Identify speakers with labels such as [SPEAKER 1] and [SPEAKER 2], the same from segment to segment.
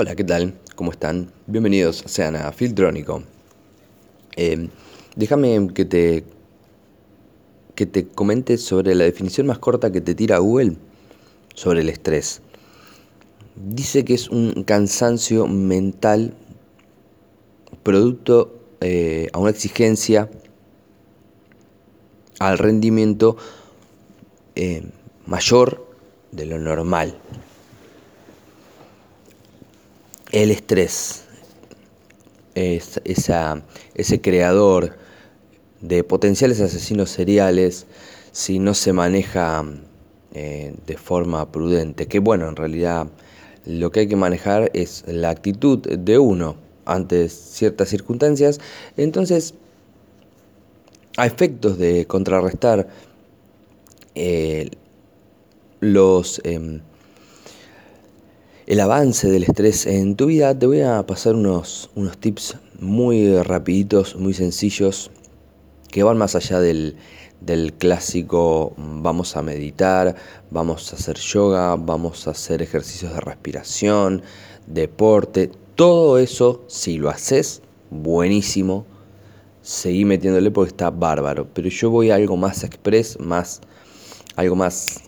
[SPEAKER 1] Hola, ¿qué tal? ¿Cómo están? Bienvenidos sean a Filtrónico. Eh, déjame que te, que te comente sobre la definición más corta que te tira Google sobre el estrés. Dice que es un cansancio mental producto eh, a una exigencia al rendimiento eh, mayor de lo normal el estrés, es, ese creador de potenciales asesinos seriales, si no se maneja eh, de forma prudente, que bueno, en realidad lo que hay que manejar es la actitud de uno ante ciertas circunstancias, entonces a efectos de contrarrestar eh, los em, el avance del estrés en tu vida, te voy a pasar unos, unos tips muy rapiditos, muy sencillos, que van más allá del, del clásico vamos a meditar, vamos a hacer yoga, vamos a hacer ejercicios de respiración, deporte, todo eso, si lo haces, buenísimo, seguí metiéndole porque está bárbaro, pero yo voy a algo más express, más, algo más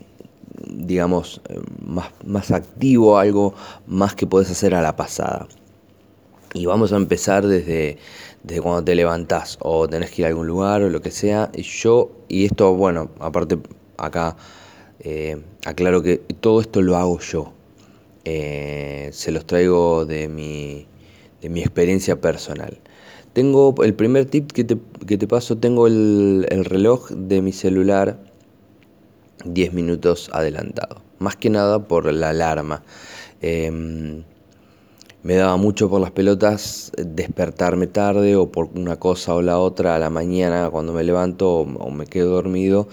[SPEAKER 1] digamos, eh, más, más activo, algo más que puedes hacer a la pasada. Y vamos a empezar desde, desde cuando te levantás o tenés que ir a algún lugar o lo que sea. Y yo, y esto, bueno, aparte acá eh, aclaro que todo esto lo hago yo. Eh, se los traigo de mi, de mi experiencia personal. Tengo el primer tip que te, que te paso, tengo el, el reloj de mi celular 10 minutos adelantado. Más que nada por la alarma. Em, me daba mucho por las pelotas despertarme tarde o por una cosa o la otra a la mañana cuando me levanto o, me quedo dormido,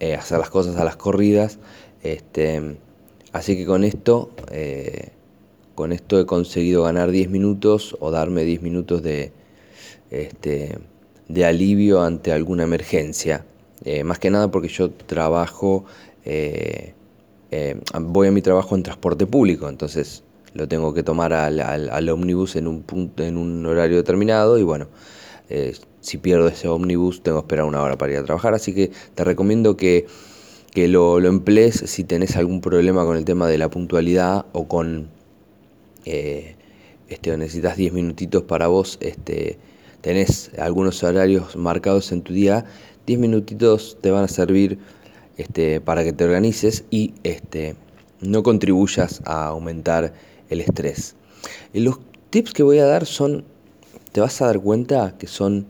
[SPEAKER 1] eh, hacer las cosas a las corridas. Este, así que con esto, eh, con esto he conseguido ganar 10 minutos o darme 10 minutos de, este, de alivio ante alguna emergencia. Eh, más que nada porque yo trabajo, eh, eh, voy a mi trabajo en transporte público, entonces lo tengo que tomar al, al, ómnibus en un, punto, en un horario determinado y bueno, si pierdo ese ómnibus tengo que esperar una hora para ir a trabajar, así que te recomiendo que, que lo, lo, emplees si tenés algún problema con el tema de la puntualidad o con... este, necesitas 10 minutitos para vos, este, tenés algunos horarios marcados en tu día, 10 minutitos te van a servir este, para que te organices y este, no contribuyas a aumentar el estrés. Y los tips que voy a dar son, te vas a dar cuenta que son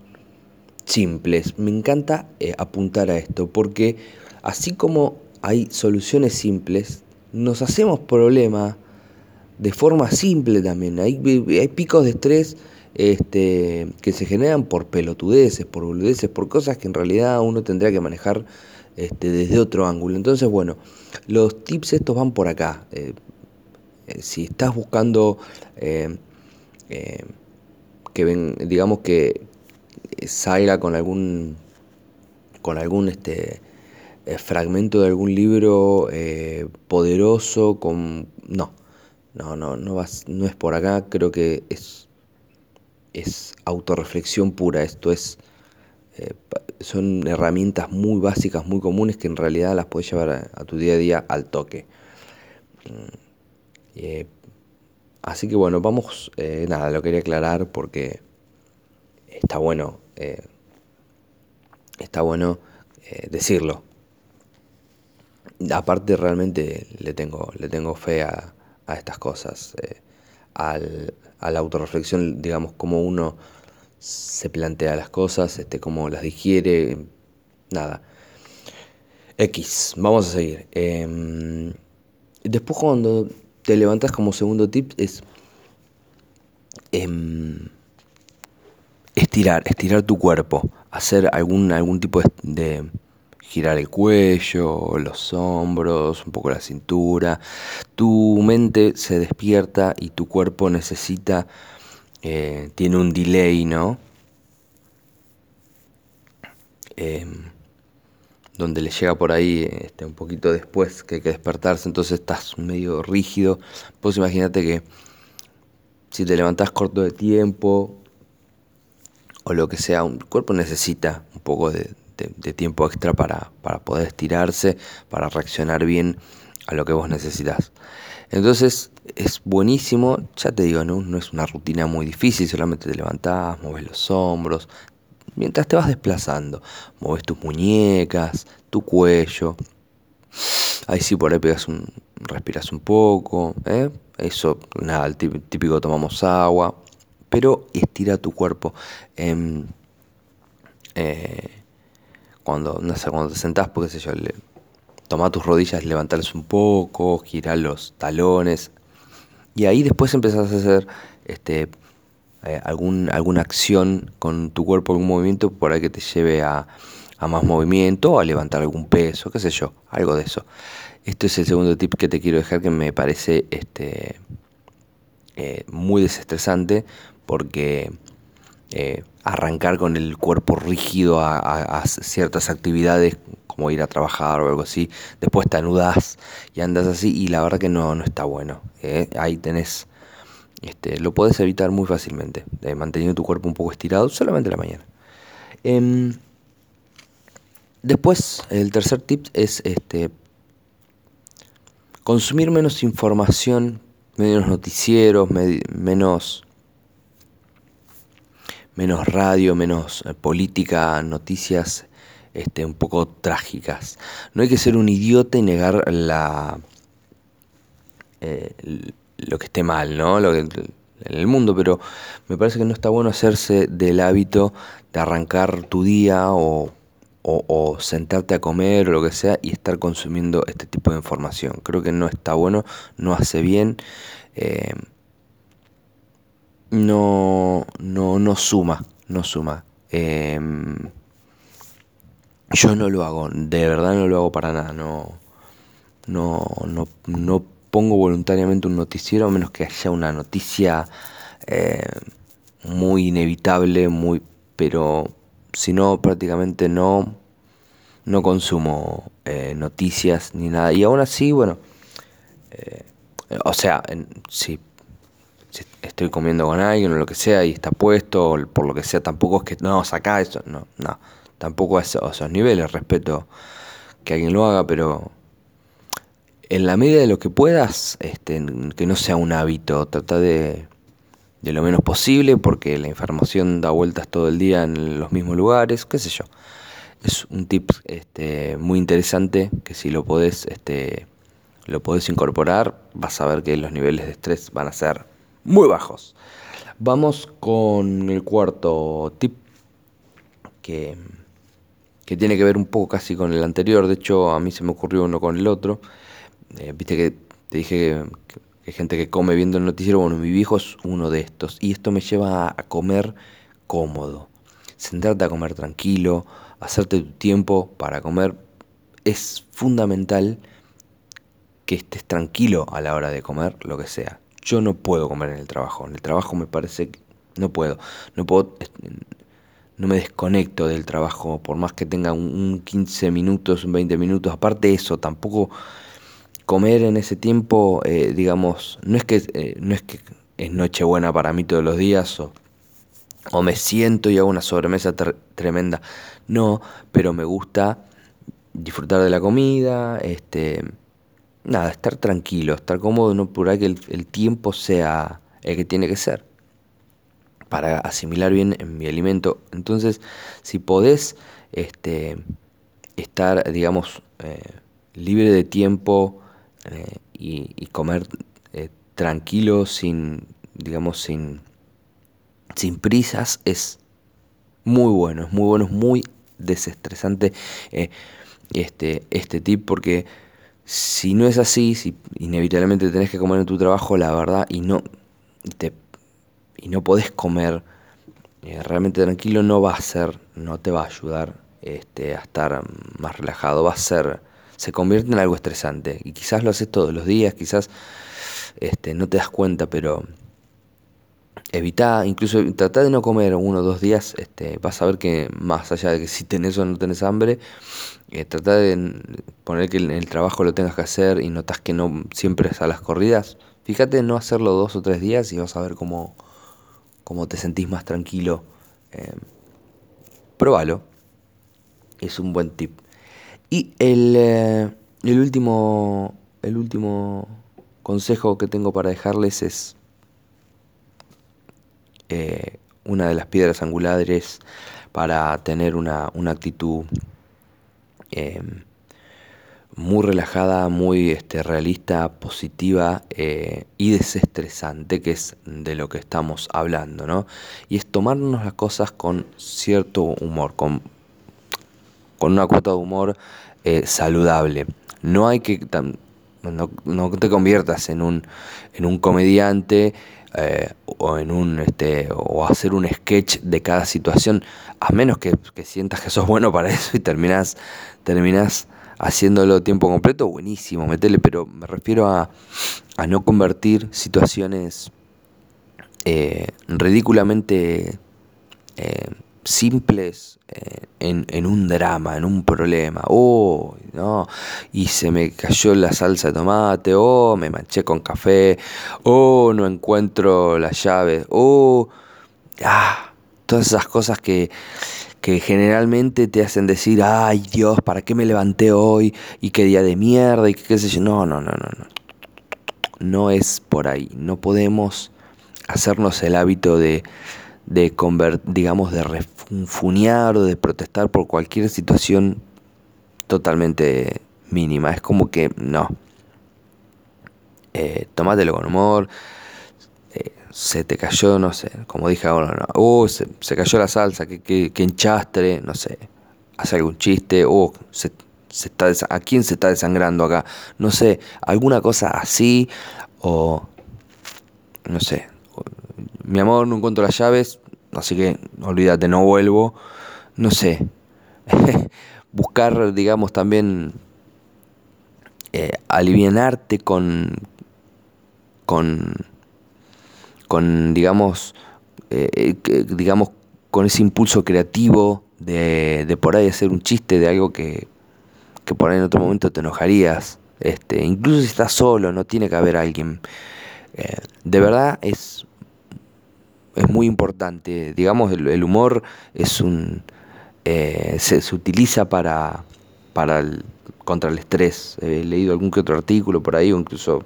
[SPEAKER 1] simples. Me encanta eh, apuntar a esto porque así como hay soluciones simples, nos hacemos problemas de forma simple también. Hay, hay picos de estrés este, que se generan por pelotudeces, por boludeces, por cosas que en realidad uno tendría que manejar este, desde otro ángulo. Entonces, bueno, los tips estos van por acá. Eh, eh, si estás buscando eh, que ven, digamos que salga con algún con algún este fragmento de algún libro poderoso con no no no no vas no es por acá creo que es es autorreflexión pura, esto es, eh, son herramientas muy básicas, muy comunes que en realidad las puedes llevar a, tu día a día al toque. Mm, eh, así que bueno, vamos, eh, nada, lo quería aclarar porque está bueno, está bueno decirlo. Aparte realmente le tengo, le tengo fe a, a estas cosas, al, a la autorreflexión, digamos, cómo uno se plantea las cosas, este, cómo las digiere, nada. X, vamos a seguir. Em, después cuando te levantas como segundo tip es em, estirar, estirar tu cuerpo, hacer algún, algún tipo de girar el cuello, los hombros, un poco la cintura. Tu mente se despierta y tu cuerpo necesita, eh, tiene un delay, ¿no? Em, donde le llega por ahí este, un poquito después que hay que despertarse, entonces estás medio rígido. Pues imagínate que si te levantás corto de tiempo o lo que sea, un cuerpo necesita un poco de, tiempo extra para, para, poder estirarse, para reaccionar bien a lo que vos necesitas. Entonces es buenísimo, ya te digo, ¿no? no es una rutina muy difícil, solamente te levantás, mueves los hombros, mientras te vas desplazando, mueves tus muñecas, tu cuello. Ahí sí por ahí pegas un, respiras un poco, ¿eh? eso, nada, el típico tomamos agua, pero estira tu cuerpo. Eh, cuando, no sé, cuando te sentás, porque sé yo, le, toma tus rodillas, levantarlas un poco, girar los talones, y ahí después empezás a hacer este, eh, algún, alguna acción con tu cuerpo, algún movimiento por ahí que te lleve a, a más movimiento a levantar algún peso, qué sé yo, algo de eso. Esto es el segundo tip que te quiero dejar que me parece este, eh, muy desestresante porque eh, arrancar con el cuerpo rígido a, ciertas actividades como ir a trabajar o algo así, después te anudas y andas así y la verdad que no, no está bueno. Eh. Ahí tenés, este, lo puedes evitar muy fácilmente, manteniendo tu cuerpo un poco estirado solamente en la mañana. Em, después, el tercer tip es este, consumir menos información, menos noticieros, menos, menos radio, menos eh, política, noticias este, un poco trágicas. No hay que ser un idiota y negar la, eh, lo que esté mal, ¿no? Lo que, en el mundo, pero me parece que no está bueno hacerse del hábito de arrancar tu día o o, sentarte a comer o lo que sea y estar consumiendo este tipo de información. Creo que no está bueno, no hace bien, eh, no, no, no suma, no suma. Eh, yo no lo hago, de verdad no lo hago para nada, no, no, no, no pongo voluntariamente un noticiero a menos que haya una noticia eh, muy inevitable, muy, pero si no, prácticamente no, no consumo eh, noticias ni nada. Y aún así, bueno, eh, o sea, si, estoy comiendo con alguien o lo que sea y está puesto, o por lo que sea, tampoco es que, no, saca eso, no, no, tampoco a esos, niveles, respeto que alguien lo haga, pero en la medida de lo que puedas, este, que no sea un hábito, trata de de lo menos posible porque la información da vueltas todo el día en los mismos lugares, qué sé yo. Es un tip este, muy interesante que si lo podés, este, lo podés incorporar, vas a ver que los niveles de estrés van a ser muy bajos. Vamos con el cuarto tip que, que tiene que ver un poco casi con el anterior, de hecho a mí se me ocurrió uno con el otro. Eh, viste que te dije que hay gente que come viendo el noticiero, bueno, mi viejo es uno de estos. Y esto me lleva a comer cómodo, sentarte a comer tranquilo, hacerte tu tiempo para comer. Es fundamental que estés tranquilo a la hora de comer, lo que sea. Yo no puedo comer en el trabajo. En el trabajo me parece que no puedo. No puedo no me desconecto del trabajo, por más que tenga un, 15 minutos, un 20 minutos. Aparte de eso, tampoco comer en ese tiempo, eh, digamos, no es que eh, no es que es Nochebuena para mí todos los días o, o me siento y hago una sobremesa tremenda. No, pero me gusta disfrutar de la comida, este, nada, estar tranquilo, estar cómodo, no por que el, tiempo sea el que tiene que ser para asimilar bien mi alimento. Entonces, si podés este, estar, digamos, eh, libre de tiempo, eh, y, comer eh, tranquilo, sin, digamos, sin, sin prisas, es muy bueno, es muy bueno, es muy desestresante este, este tip porque si no es así, si inevitablemente tenés que comer en tu trabajo, la verdad, y no, te, y no podés comer realmente tranquilo, no va a ser, no te va a ayudar este, a estar más relajado, va a ser se convierte en algo estresante. Y quizás lo haces todos los días, quizás este, no te das cuenta, pero evita, incluso trata de no comer uno o dos días, este, vas a ver que más allá de que si tenés o no tenés hambre, eh, trata de poner que el trabajo lo tengas que hacer y notas que no siempre es a las corridas, Fíjate no hacerlo dos o tres días y vas a ver cómo, cómo te sentís más tranquilo. Eh. Es un buen tip. Y el, eh, el, último, el último consejo que tengo para dejarles es eh, una de las piedras angulares para tener una, una actitud muy relajada, muy este, realista, positiva eh, y desestresante, que es de lo que estamos hablando, ¿no? Y es tomarnos las cosas con cierto humor, con, con una cuota de humor eh, saludable. No hay que... No, no, te conviertas en un, en un comediante eh, o en un este o hacer un sketch de cada situación a menos que, que sientas que sos bueno para eso y terminas terminas haciéndolo tiempo completo, buenísimo, metele, pero me refiero a, a no convertir situaciones eh, ridículamente eh, simples eh, en, en, un drama, en un problema. Oh, no, y se me cayó la salsa de tomate, oh, me manché con café, oh, no encuentro las llaves, oh, ah, todas esas cosas que que generalmente te hacen decir, ay Dios, ¿para qué me levanté hoy? Y qué día de mierda, y qué sé yo. No, no, no, no, no. No es por ahí. No podemos hacernos el hábito de, de digamos, de refunfuñar o de protestar por cualquier situación totalmente mínima. Es como que no. Eh, tomátelo con humor, se te cayó, no sé, como dije ahora, no, uh, se, cayó la salsa, que, que, enchastre, no sé, hace algún chiste, uh, se, está ¿a quién se está desangrando acá? No sé, alguna cosa así, o no sé, mi amor, no encuentro las llaves, así que olvídate, no vuelvo, no sé, buscar, digamos, también eh, alivianarte con, con con, digamos, eh, digamos, con ese impulso creativo de, de, por ahí hacer un chiste de algo que, que por ahí en otro momento te enojarías. Este, incluso si estás solo, no tiene que haber alguien. Eh, de verdad es, es muy importante. Digamos, el, humor es un. Eh, se, se, utiliza para, para el, contra el estrés. He leído algún que otro artículo por ahí, o incluso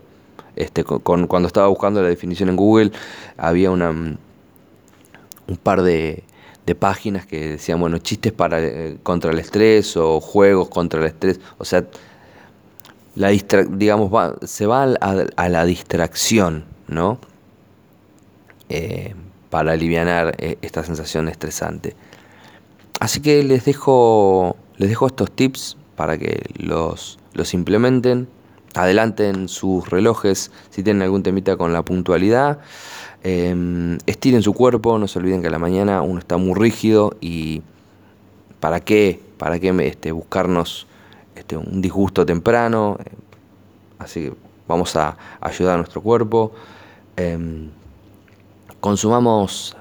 [SPEAKER 1] este, cuando estaba buscando la definición en Google, había una, un par de, páginas que decían, bueno, chistes para, eh, contra el estrés o juegos contra el estrés. O sea, la digamos, se va a, la distracción, ¿no? Eh, para aliviar eh, esta sensación estresante. Así que les dejo, les dejo estos tips para que los, los implementen adelanten sus relojes si tienen algún temita con la puntualidad. Em, estiren su cuerpo, no se olviden que a la mañana uno está muy rígido y ¿para qué? ¿Para qué este, buscarnos este, un disgusto temprano? Así que vamos a ayudar a nuestro cuerpo. Em, consumamos,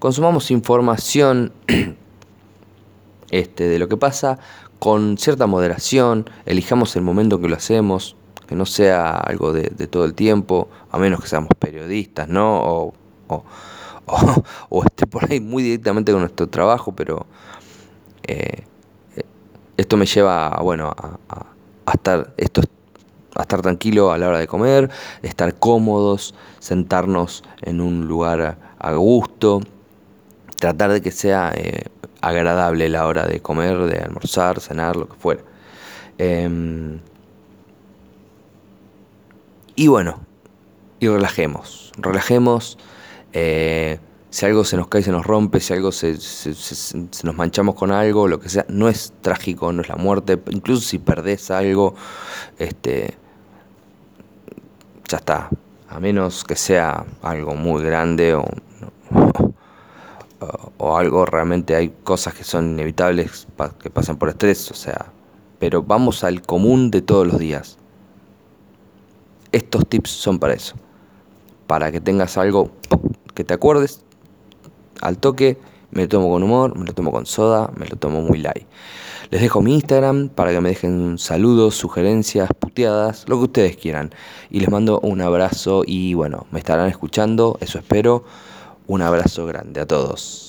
[SPEAKER 1] consumamos información este, de lo que pasa con cierta moderación, elijamos el momento que lo hacemos, que no sea algo de, todo el tiempo, a menos que seamos periodistas, ¿no? O, o, o, esté por ahí muy directamente con nuestro trabajo, pero eh, esto me lleva a, bueno, a, estar, esto, a estar tranquilo a la hora de comer, estar cómodos, sentarnos en un lugar a gusto, tratar de que sea eh, agradable la hora de comer, de almorzar, cenar, lo que fuera. Em, y bueno, y relajemos, relajemos. Eh, si algo se nos cae, se nos rompe, si algo se, nos manchamos con algo, lo que sea, no es trágico, no es la muerte. Incluso si perdés algo, este, ya está. A menos que sea algo muy grande o o algo, realmente hay cosas que son inevitables que pasan por estrés, o sea, pero vamos al común de todos los días. Estos tips son para eso, para que tengas algo que te acuerdes al toque Me lo tomo con humor, me lo tomo con soda, me lo tomo muy light. Les dejo mi Instagram para que me dejen saludos, sugerencias, puteadas, lo que ustedes quieran. Y les mando un abrazo y bueno, me estarán escuchando, eso espero. Un abrazo grande a todos.